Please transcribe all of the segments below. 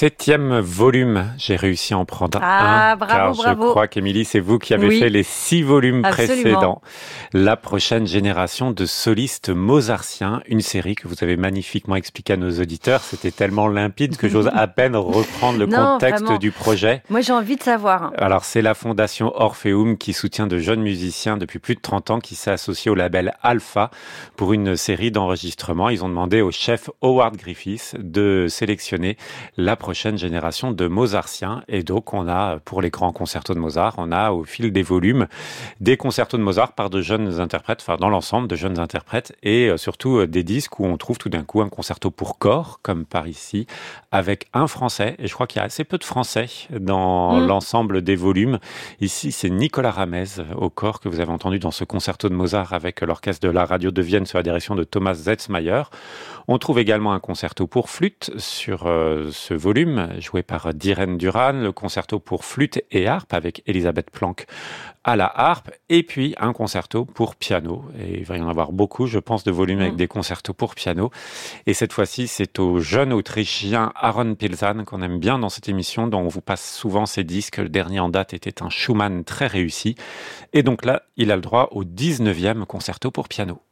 Septième volume. J'ai réussi à en prendre ah, un. Bravo, car je crois qu'Émilie, c'est vous qui avez fait les six volumes précédents. La prochaine génération de solistes mozartiens, une série que vous avez magnifiquement expliqué à nos auditeurs. C'était tellement limpide que j'ose à peine reprendre le contexte du projet. Moi, j'ai envie de savoir. Alors, c'est la fondation Orpheum qui soutient de jeunes musiciens depuis plus de 30 ans qui s'est associée au label Alpha pour une série d'enregistrements. Ils ont demandé au chef Howard Griffiths de sélectionner la prochaine prochaine génération de Mozartiens. Et donc, on a, pour les grands concertos de Mozart, on a au fil des volumes des concertos de Mozart par de jeunes interprètes, enfin, dans l'ensemble de jeunes interprètes, et euh, surtout euh, des disques où on trouve tout d'un coup un concerto pour corps, comme par ici, avec un français. Et je crois qu'il y a assez peu de français dans mmh. l'ensemble des volumes. Ici, c'est Nicolas Ramez euh, au corps que vous avez entendu dans ce concerto de Mozart avec l'orchestre de la radio de Vienne sous la direction de Thomas Zetzmayer. On trouve également un concerto pour flûte sur ce volume joué par Diren Duran, le concerto pour flûte et harpe avec Elisabeth Planck à la harpe, et puis un concerto pour piano. Et il va y en avoir beaucoup, je pense, de volumes avec mm. des concertos pour piano. Et cette fois-ci, c'est au jeune Autrichien Aaron Pilzan qu'on aime bien dans cette émission, dont on vous passe souvent ses disques. Le dernier en date était un Schumann très réussi. Et donc là, il a le droit au 19e concerto pour piano.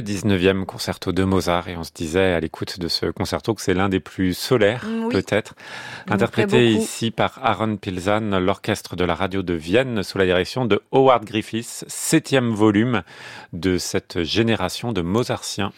Le 19e concerto de Mozart et on se disait à l'écoute de ce concerto que c'est l'un des plus solaires Mm, oui. peut-être, interprété ici par Aaron Pilzan, l'orchestre de la radio de Vienne sous la direction de Howard Griffiths, septième volume de cette génération de Mozartiens.